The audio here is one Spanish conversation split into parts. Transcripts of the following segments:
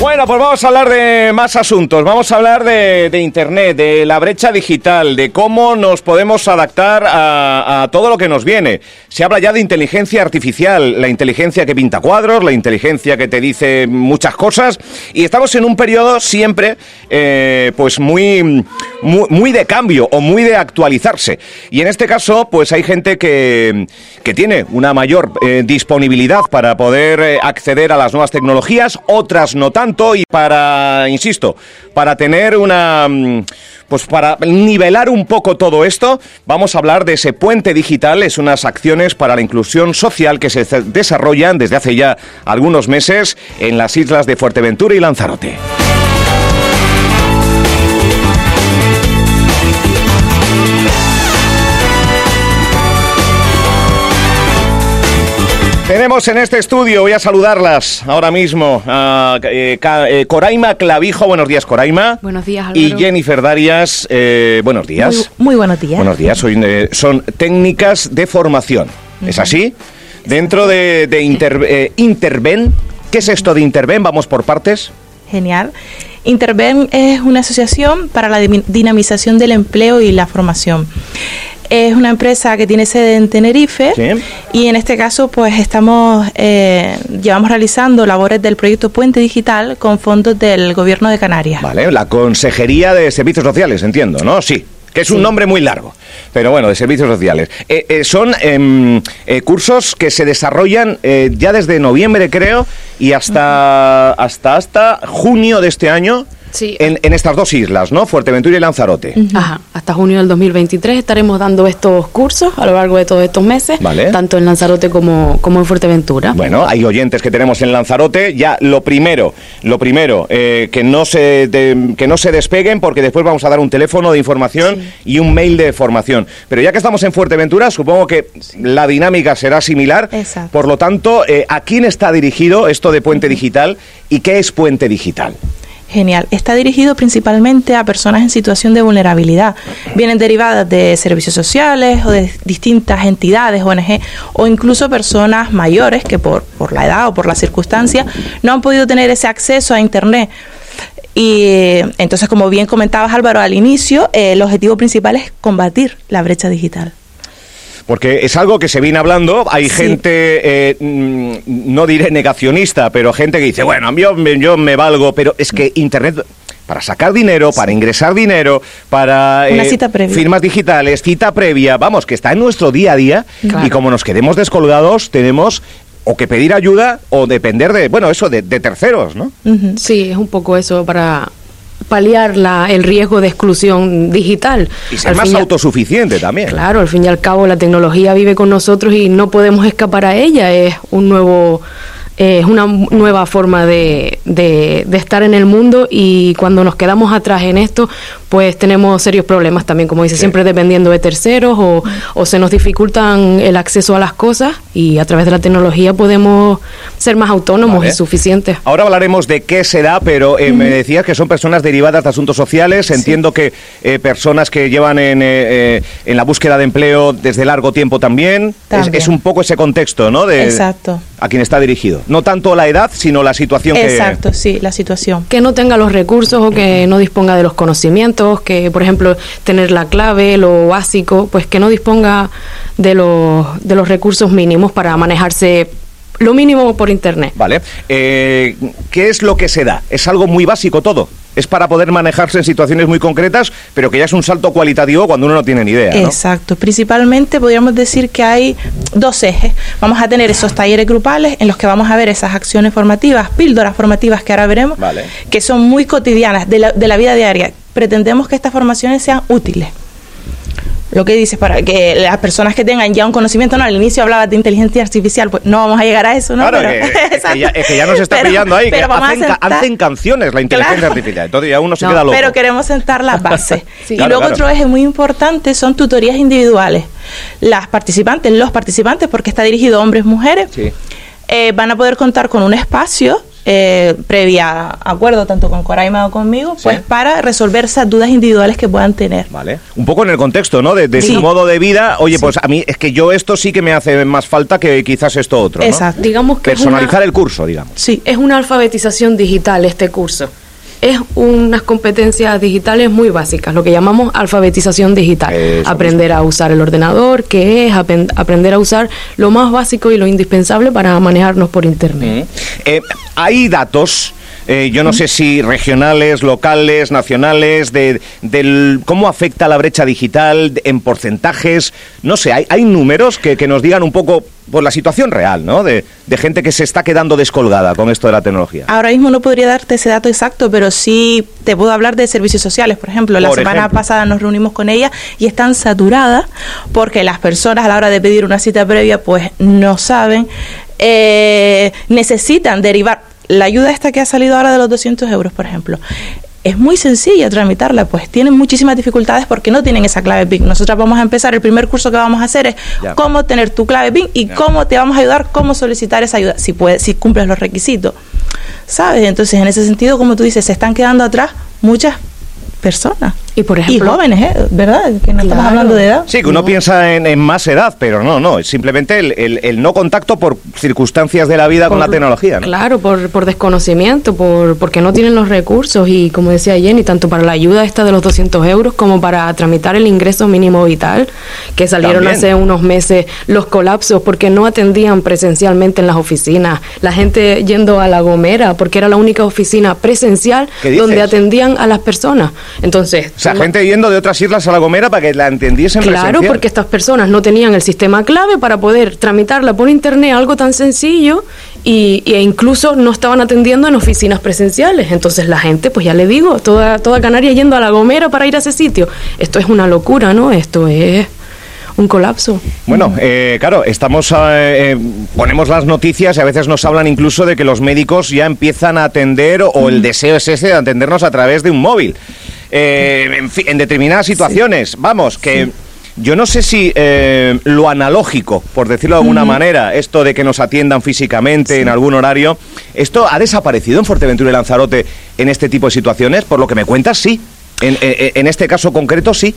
Bueno, pues vamos a hablar de más asuntos. Vamos a hablar de, Internet, de la brecha digital, de cómo nos podemos adaptar a, todo lo que nos viene. Se habla ya de inteligencia artificial, la inteligencia que pinta cuadros, la inteligencia que te dice muchas cosas. Y estamos en un periodo siempre, eh, pues muy, muy, de cambio o muy de actualizarse. Y en este caso, pues hay gente que, que tiene una mayor eh, disponibilidad para poder eh, acceder a las nuevas tecnologías, otras no tanto y para, insisto, para tener una, mm, pues para nivelar un poco todo esto, vamos a hablar de ese puente digital, es unas acciones para la inclusión social que se desarrollan desde hace ya algunos meses en las islas de Fuerteventura y Lanzarote. Tenemos en este estudio, voy a saludarlas ahora mismo, a eh, eh, Coraima Clavijo, buenos días Coraima. Buenos días Álvaro. Y Jennifer Darias, eh, buenos días. Muy, buenos días. Buenos días, son técnicas de formación, ¿es así? Dentro de, Interven, ¿qué es esto de Interven? Vamos por partes. Genial. Interven es una asociación para la dinamización del empleo y la formación. Es una empresa que tiene sede en Tenerife y en este caso pues estamos, eh, llevamos realizando labores del proyecto Puente Digital con fondos del Gobierno de Canarias. Vale, la Consejería de Servicios Sociales, entiendo, ¿no? Sí que es un nombre muy largo, pero bueno, de servicios sociales. Eh, eh, son em, cursos que se desarrollan ya desde noviembre, creo, y hasta, hasta, hasta junio de este año. Sí. En, estas dos islas, ¿no? Fuerteventura y Lanzarote. Ajá. Hasta junio del 2023 estaremos dando estos cursos a lo largo de todos estos meses, tanto en Lanzarote como, como en Fuerteventura. Bueno, hay oyentes que tenemos en Lanzarote. Ya lo primero, lo primero, eh, que, no se que no se despeguen porque después vamos a dar un teléfono de información y un mail de formación. Pero ya que estamos en Fuerteventura, supongo que la dinámica será similar. Exacto. Por lo tanto, eh, ¿a quién está dirigido esto de Puente Digital y qué es Puente Digital? Genial. Está dirigido principalmente a personas en situación de vulnerabilidad. Vienen derivadas de servicios sociales o de distintas entidades, ONG, o incluso personas mayores que por, por la edad o por la circunstancia no han podido tener ese acceso a Internet. Y entonces, como bien comentabas Álvaro al inicio, eh, el objetivo principal es combatir la brecha digital. Porque es algo que se viene hablando, hay gente, eh, mm, no diré negacionista, pero gente que dice, bueno, yo, yo me valgo, pero es que Internet para sacar dinero, para ingresar dinero, para eh, firmas digitales, cita previa, vamos, que está en nuestro día a día y como nos quedemos descolgados, tenemos o que pedir ayuda o depender de, bueno, eso, de, terceros, ¿no? Sí, es un poco eso para paliar la, el riesgo de exclusión digital. Y ser más autosuficiente también. Claro, al fin y al cabo la tecnología vive con nosotros y no podemos escapar a ella. Es un nuevo es una nueva forma de, de, estar en el mundo y cuando nos quedamos atrás en esto, pues tenemos serios problemas también, como dice, siempre dependiendo de terceros o, o, se nos dificultan el acceso a las cosas y a través de la tecnología podemos ser más autónomos y suficientes. Ahora hablaremos de qué será, pero eh, me decías que son personas derivadas de asuntos sociales, entiendo que eh, personas que llevan en, eh, en la búsqueda de empleo desde largo tiempo también. Es, es, un poco ese contexto, ¿no? De, Exacto. A quien está dirigido no tanto la edad, sino la situación Exacto, sí, la situación. Que no tenga los recursos o que no disponga de los conocimientos, que por ejemplo tener la clave, lo básico, pues que no disponga de los, de los recursos mínimos para manejarse lo mínimo por internet. Vale. Eh, ¿Qué es lo que se da? ¿Es algo muy básico todo? es para poder manejarse en situaciones muy concretas, pero que ya es un salto cualitativo cuando uno no tiene ni idea. Exacto. Principalmente podríamos decir que hay dos ejes. Vamos a tener esos talleres grupales en los que vamos a ver esas acciones formativas, píldoras formativas que ahora veremos, que son muy cotidianas de la, de la vida diaria. Pretendemos que estas formaciones sean útiles lo que dices, para que las personas que tengan ya un conocimiento, no, al inicio hablabas de inteligencia artificial, pues no vamos a llegar a eso, ¿no? Claro, es, que ya, nos está pillando ahí, que hacen, canciones la inteligencia artificial, entonces ya uno se queda loco. Pero queremos sentar las bases. y luego otro eje muy importante son tutorías individuales. Las participantes, los participantes, porque está dirigido a hombres, mujeres, eh, van a poder contar con un espacio eh, previa acuerdo tanto con Coraima o conmigo, pues para resolver esas dudas individuales que puedan tener. Vale. Un poco en el contexto, ¿no? De, su modo de vida. Oye, pues a mí es que yo esto sí que me hace más falta que quizás esto otro. Exacto. Digamos que personalizar el curso, digamos. Sí, es una alfabetización digital este curso es unas competencias digitales muy básicas, lo que llamamos alfabetización digital. aprender a usar el ordenador, que es aprender a usar lo más básico y lo indispensable para manejarnos por Internet. Eh, hay datos eh, yo no sé si regionales, locales, nacionales, de, del, cómo afecta la brecha digital en porcentajes. No sé, hay, hay números que, que, nos digan un poco por la situación real, ¿no? De, de, gente que se está quedando descolgada con esto de la tecnología. Ahora mismo no podría darte ese dato exacto, pero sí te puedo hablar de servicios sociales, por ejemplo. La semana pasada nos reunimos con ella y están saturadas porque las personas a la hora de pedir una cita previa pues no saben, eh, necesitan derivar la ayuda esta que ha salido ahora de los 200 euros, por ejemplo, es muy sencilla tramitarla, pues tienen muchísimas dificultades porque no tienen esa clave PIN. Nosotros vamos a empezar, el primer curso que vamos a hacer es cómo tener tu clave PIN y cómo te vamos a ayudar, cómo solicitar esa ayuda, si, puedes, si cumples los requisitos. ¿Sabes? Entonces, en ese sentido, como tú dices, se están quedando atrás muchas personas. Y por ejemplo. jóvenes, ¿eh? ¿verdad? Que no estamos hablando de edad. Sí, que uno piensa en, más edad, pero no, no. Es simplemente el, no contacto por circunstancias de la vida con la tecnología. Claro, por, por desconocimiento, por porque no tienen los recursos. Y como decía Jenny, tanto para la ayuda esta de los 200 euros como para tramitar el ingreso mínimo vital, que salieron hace unos meses los colapsos porque no atendían presencialmente en las oficinas. La gente yendo a La Gomera porque era la única oficina presencial donde atendían a las personas. Entonces. O sea, gente yendo de otras islas a La Gomera para que la entendiesen Claro, porque estas personas no tenían el sistema clave para poder tramitarla por internet, algo tan sencillo, y, e incluso no estaban atendiendo en oficinas presenciales. Entonces la gente, pues ya le digo, toda, toda Canarias yendo a La Gomera para ir a ese sitio. Esto es una locura, ¿no? Esto es un colapso. Bueno, eh, claro, estamos eh, eh, ponemos las noticias y a veces nos hablan incluso de que los médicos ya empiezan a atender o, el deseo es ese de atendernos a través de un móvil. En, en, determinadas situaciones, vamos, que yo no sé si lo analógico, por decirlo de alguna manera, esto de que nos atiendan físicamente en algún horario, ¿esto ha desaparecido en Fuerteventura y Lanzarote en este tipo de situaciones? Por lo que me cuentas, sí. En, en, este caso concreto, sí.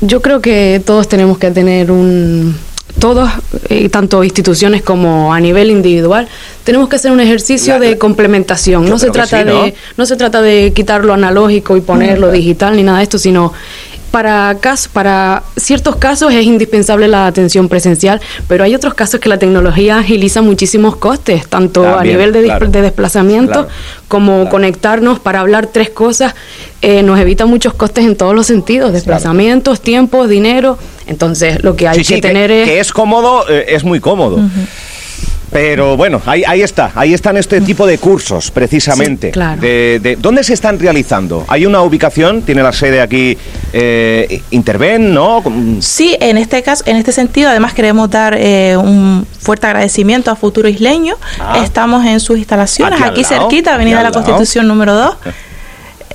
Yo creo que todos tenemos que tener un todos, eh, tanto instituciones como a nivel individual, tenemos que hacer un ejercicio de complementación. No se trata de no se trata de quitar lo analógico y ponerlo digital ni nada de esto, sino para, para ciertos casos es indispensable la atención presencial, pero hay otros casos que la tecnología agiliza muchísimos costes, tanto a nivel de, desplazamiento como conectarnos para hablar tres cosas, eh, nos evita muchos costes en todos los sentidos, desplazamientos, tiempos, dinero. Entonces, lo que hay que tener es... Que es cómodo, eh, es muy cómodo. Pero bueno, ahí, ahí está, ahí están este tipo de cursos, precisamente. de, ¿Dónde se están realizando? ¿Hay una ubicación? ¿Tiene la sede aquí eh, Interven, no? Sí, en este caso, en este sentido, además queremos dar eh, un fuerte agradecimiento a Futuro Isleño. Ah. Estamos en sus instalaciones, aquí, cerquita, Avenida de la Constitución número 2.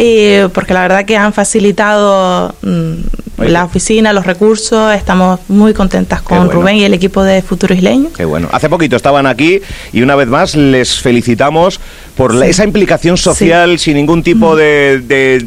Eh, porque la verdad que han facilitado mm, la oficina, los recursos, estamos muy contentas con Rubén y el equipo de Futuro Isleño. Qué bueno. Hace poquito estaban aquí y una vez más les felicitamos por esa implicación social sin ningún tipo de de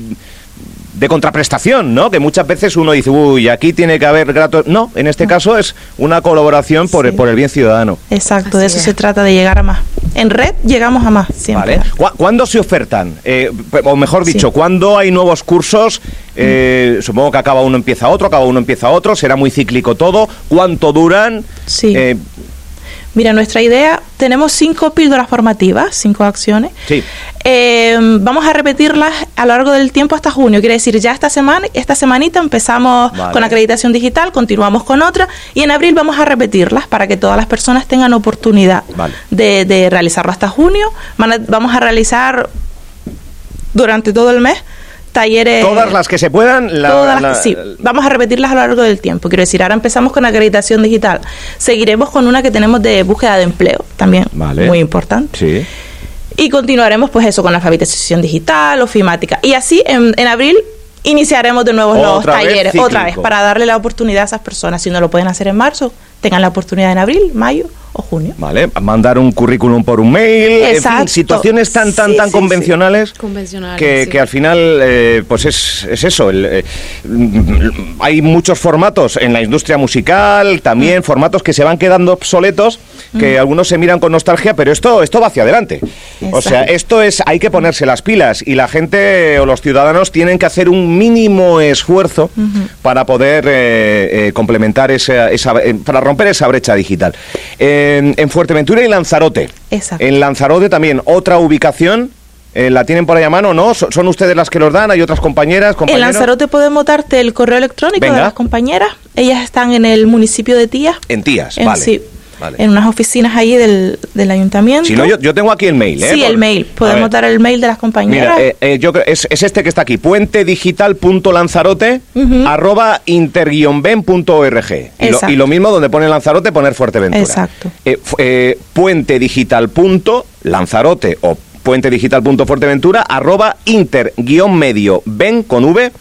contraprestación, ¿no? Que muchas veces uno dice, uy, aquí tiene que haber grato. No, en este caso es una colaboración por, el, por el bien ciudadano. Exacto, de eso se trata, de llegar a más. En red llegamos a más, siempre. Vale. ¿Cuándo se ofertan? Eh, o mejor dicho, ¿cuándo hay nuevos cursos? Eh, supongo que acaba uno, empieza otro, acaba uno, empieza otro, será muy cíclico todo. ¿Cuánto duran? Sí. Eh, Mira, nuestra idea, tenemos cinco píldoras formativas, cinco acciones. Sí. Eh, vamos a repetirlas a lo largo del tiempo hasta junio. Quiere decir, ya esta semana, esta semanita empezamos con acreditación digital, continuamos con otra y en abril vamos a repetirlas para que todas las personas tengan oportunidad de, de realizarlo hasta junio. Vamos a realizar durante todo el mes talleres. Todas las que se puedan. sí, vamos a repetirlas a lo largo del tiempo. Quiero decir, ahora empezamos con acreditación digital. Seguiremos con una que tenemos de búsqueda de empleo, también muy importante. Sí. Y continuaremos, pues eso, con alfabetización digital, ofimática. Y así, en, en abril, iniciaremos de nuevo nuevos talleres, otra vez, para darle la oportunidad a esas personas. Si no lo pueden hacer en marzo, tengan la oportunidad en abril, mayo o junio. Vale, mandar un currículum por un mail, Exacto. en fin, situaciones tan tan Sí, tan sí, convencionales, Convencionales, que, sí. que al final eh, pues es, es eso. el, eh, mm, hay muchos formatos en la industria musical, Mm. también formatos que se van quedando obsoletos, que algunos se miran con nostalgia, pero esto esto va hacia adelante. O sea, Exacto. esto es hay que ponerse las pilas y la gente o los ciudadanos tienen que hacer un mínimo esfuerzo para poder eh, eh, complementar esa, esa- eh, para romper esa brecha digital. En, en Fuerteventura y Lanzarote. Exacto. En Lanzarote también otra ubicación. eh, ¿La tienen por ahí a mano no? ¿Son ustedes las que los dan? ¿Hay otras compañeras, En compañeros? Lanzarote podemos darte el correo electrónico Venga. de las compañeras. Ellas están en el municipio de Tía. En Tías, en, vale. sí, Vale. en unas oficinas ahí del, del ayuntamiento. Si no, yo, yo tengo aquí el mail, ¿eh? Sí, Por- el mail. Podemos dar el mail de las compañeras. Mira, eh, eh, yo creo, es, es este que está aquí, puentedigital.lanzarote arroba inter-ben.org. Y, lo- y lo mismo donde pone Lanzarote, poner Fuerteventura. Exacto. Eh, eh, puentedigital.lanzarote o puentedigital.fuerteventura arroba inter-medio ben con v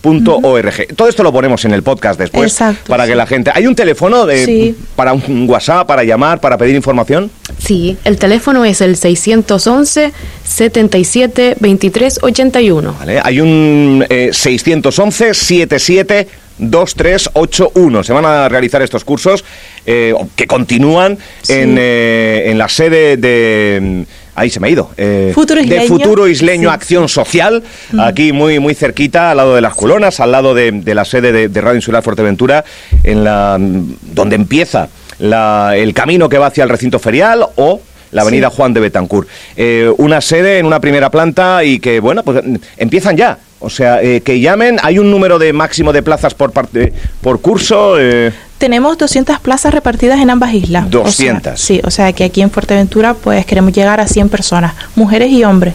punto org. Todo esto lo ponemos en el podcast después Exacto, para que sí. la gente... ¿Hay un teléfono de, Sí. para un WhatsApp, para llamar, para pedir información? Sí, el teléfono es el 611 77 23 81. ¿Vale? Hay un eh, 611 77 2381. Se van a realizar estos cursos eh, que continúan en, eh, en la sede de. Mm, Ahí se me ha ido. eh, Futuro de Isleño. Futuro Isleño Sí. Acción Social, aquí muy, muy cerquita, al lado de las colonas, al lado de, de la sede de, de Radio Insular Fuerteventura, en la, mm, donde empieza la- el camino que va hacia el recinto ferial o la avenida Juan de Betancourt. Eh, una sede en una primera planta y que, bueno, pues mm, empiezan ya. O sea, eh, que llamen, hay un número de máximo de plazas por parte por curso. eh, Tenemos 200 plazas repartidas en ambas islas. O sea, 200. sí, o sea que aquí en Fuerteventura pues queremos llegar a 100 personas, mujeres y hombres.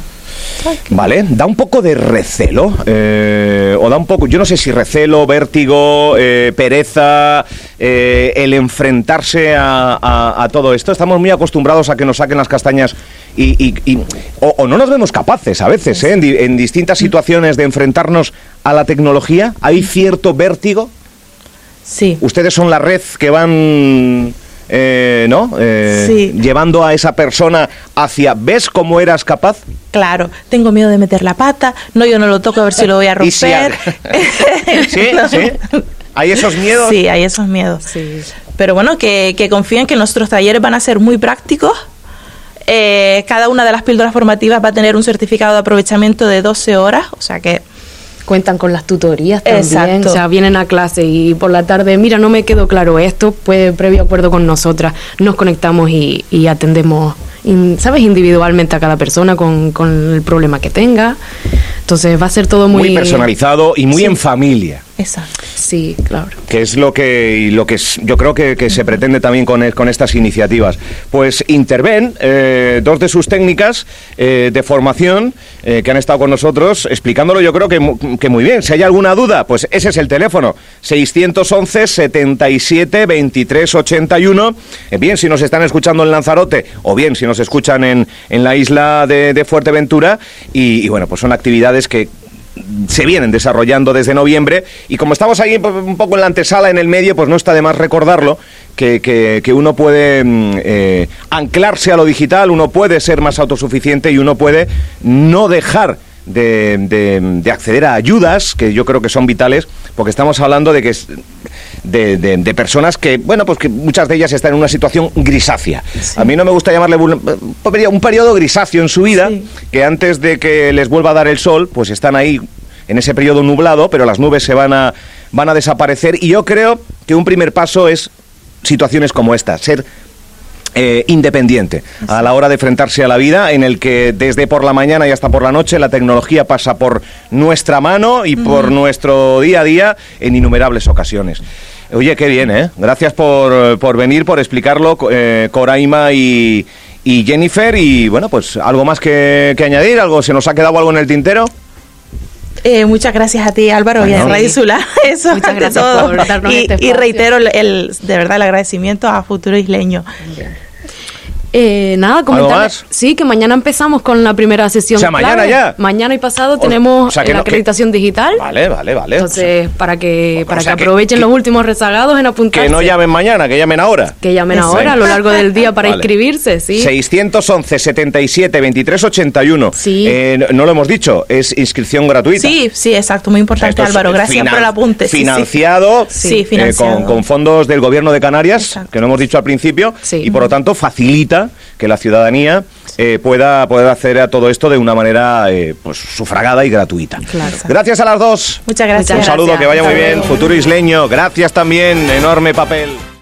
Vale, da un poco de recelo, eh, o da un poco, yo no sé si recelo, vértigo, eh, pereza, eh, el enfrentarse a, a- a todo esto. Estamos muy acostumbrados a que nos saquen las castañas y, y- y- o, o no nos vemos capaces a veces, ¿eh? en, en distintas situaciones de enfrentarnos a la tecnología. Hay cierto vértigo. Sí. Ustedes son la red que van, eh, ¿no? Eh, Sí. Llevando a esa persona hacia, ¿ves cómo eras capaz? Claro, tengo miedo de meter la pata, no, yo no lo toco a ver si lo voy a Y si a- romper. ¿Sí? No. ¿Sí? ¿Hay esos miedos? Sí, hay esos miedos. Pero bueno, que, que confíen que nuestros talleres van a ser muy prácticos. Eh, cada una de las píldoras formativas va a tener un certificado de aprovechamiento de 12 horas, o sea que Cuentan con las tutorías también. Exacto. O sea, vienen a clase y por la tarde, mira, no me quedó claro esto, pues previo acuerdo con nosotras, nos conectamos y, y atendemos, in- ¿sabes? Individualmente a cada persona con, con el problema que tenga. Entonces va a ser todo muy... Muy personalizado y muy Sí. en familia. exacto. Sí, claro. que es lo que lo que es- yo creo que, que se pretende también con, con estas iniciativas. Pues interven eh, dos de sus técnicas eh, de formación eh, que han estado con nosotros explicándolo yo creo que, que muy bien. Si hay alguna duda, pues ese es el teléfono, 611 77 23 81. Eh, bien, si nos están escuchando en Lanzarote o bien si nos escuchan en, en la isla de, Fuerteventura y bueno, pues son actividades que se vienen desarrollando desde noviembre y como estamos ahí un poco en la antesala, en el medio, pues no está de más recordarlo, que, que- uno puede mm, eh, anclarse a lo digital, uno puede ser más autosuficiente y uno puede no dejar de, de- de acceder a ayudas, que yo creo que son vitales, porque estamos hablando de que de, de- de personas que, bueno, pues que muchas de ellas están en una situación grisácea. A mí no me gusta llamarle vul- un periodo grisáceo en su vida, Sí. que antes de que les vuelva a dar el sol, pues están ahí en ese periodo nublado, pero las nubes se van a, van a desaparecer. Y yo creo que un primer paso es situaciones como esta, ser eh, independiente a la hora de enfrentarse a la vida, en el que desde por la mañana y hasta por la noche la tecnología pasa por nuestra mano y por nuestro día a día en innumerables ocasiones. Oye, qué bien, ¿eh? Gracias por, por venir, por explicarlo, eh, Coraima y, y Jennifer. Y bueno, pues algo más que, que añadir, algo se nos ha quedado algo en el tintero. Eh, muchas gracias a ti, Álvaro, y a Radio Sula. Eso Muchas ante gracias todo. por darnos y, este y reitero el, el- de verdad el agradecimiento a Futuro Isleño. Eh, nada, comentar. Sí, que mañana empezamos con la primera sesión. O sea, mañana ya. Mañana y pasado tenemos la acreditación digital. Vale, vale, vale. Entonces, para que para que aprovechen los últimos rezagados en apuntarse. Que no llamen mañana, que llamen ahora. Que llamen ahora a lo largo del día para inscribirse, sí. 611 77 23 81. Sí. Eh, no lo hemos dicho, es inscripción gratuita. Sí, sí, exacto, muy importante, Álvaro. Gracias por el apunte. Financiado, sí, eh, con, fondos del gobierno de Canarias, que no hemos dicho al principio, y por lo tanto facilita que la ciudadanía eh, pueda, poder acceder a todo esto de una manera eh, pues, sufragada y gratuita. Gracias a las dos. Muchas gracias. Un saludo, que vaya muy bien. Futuro isleño, gracias también, enorme papel.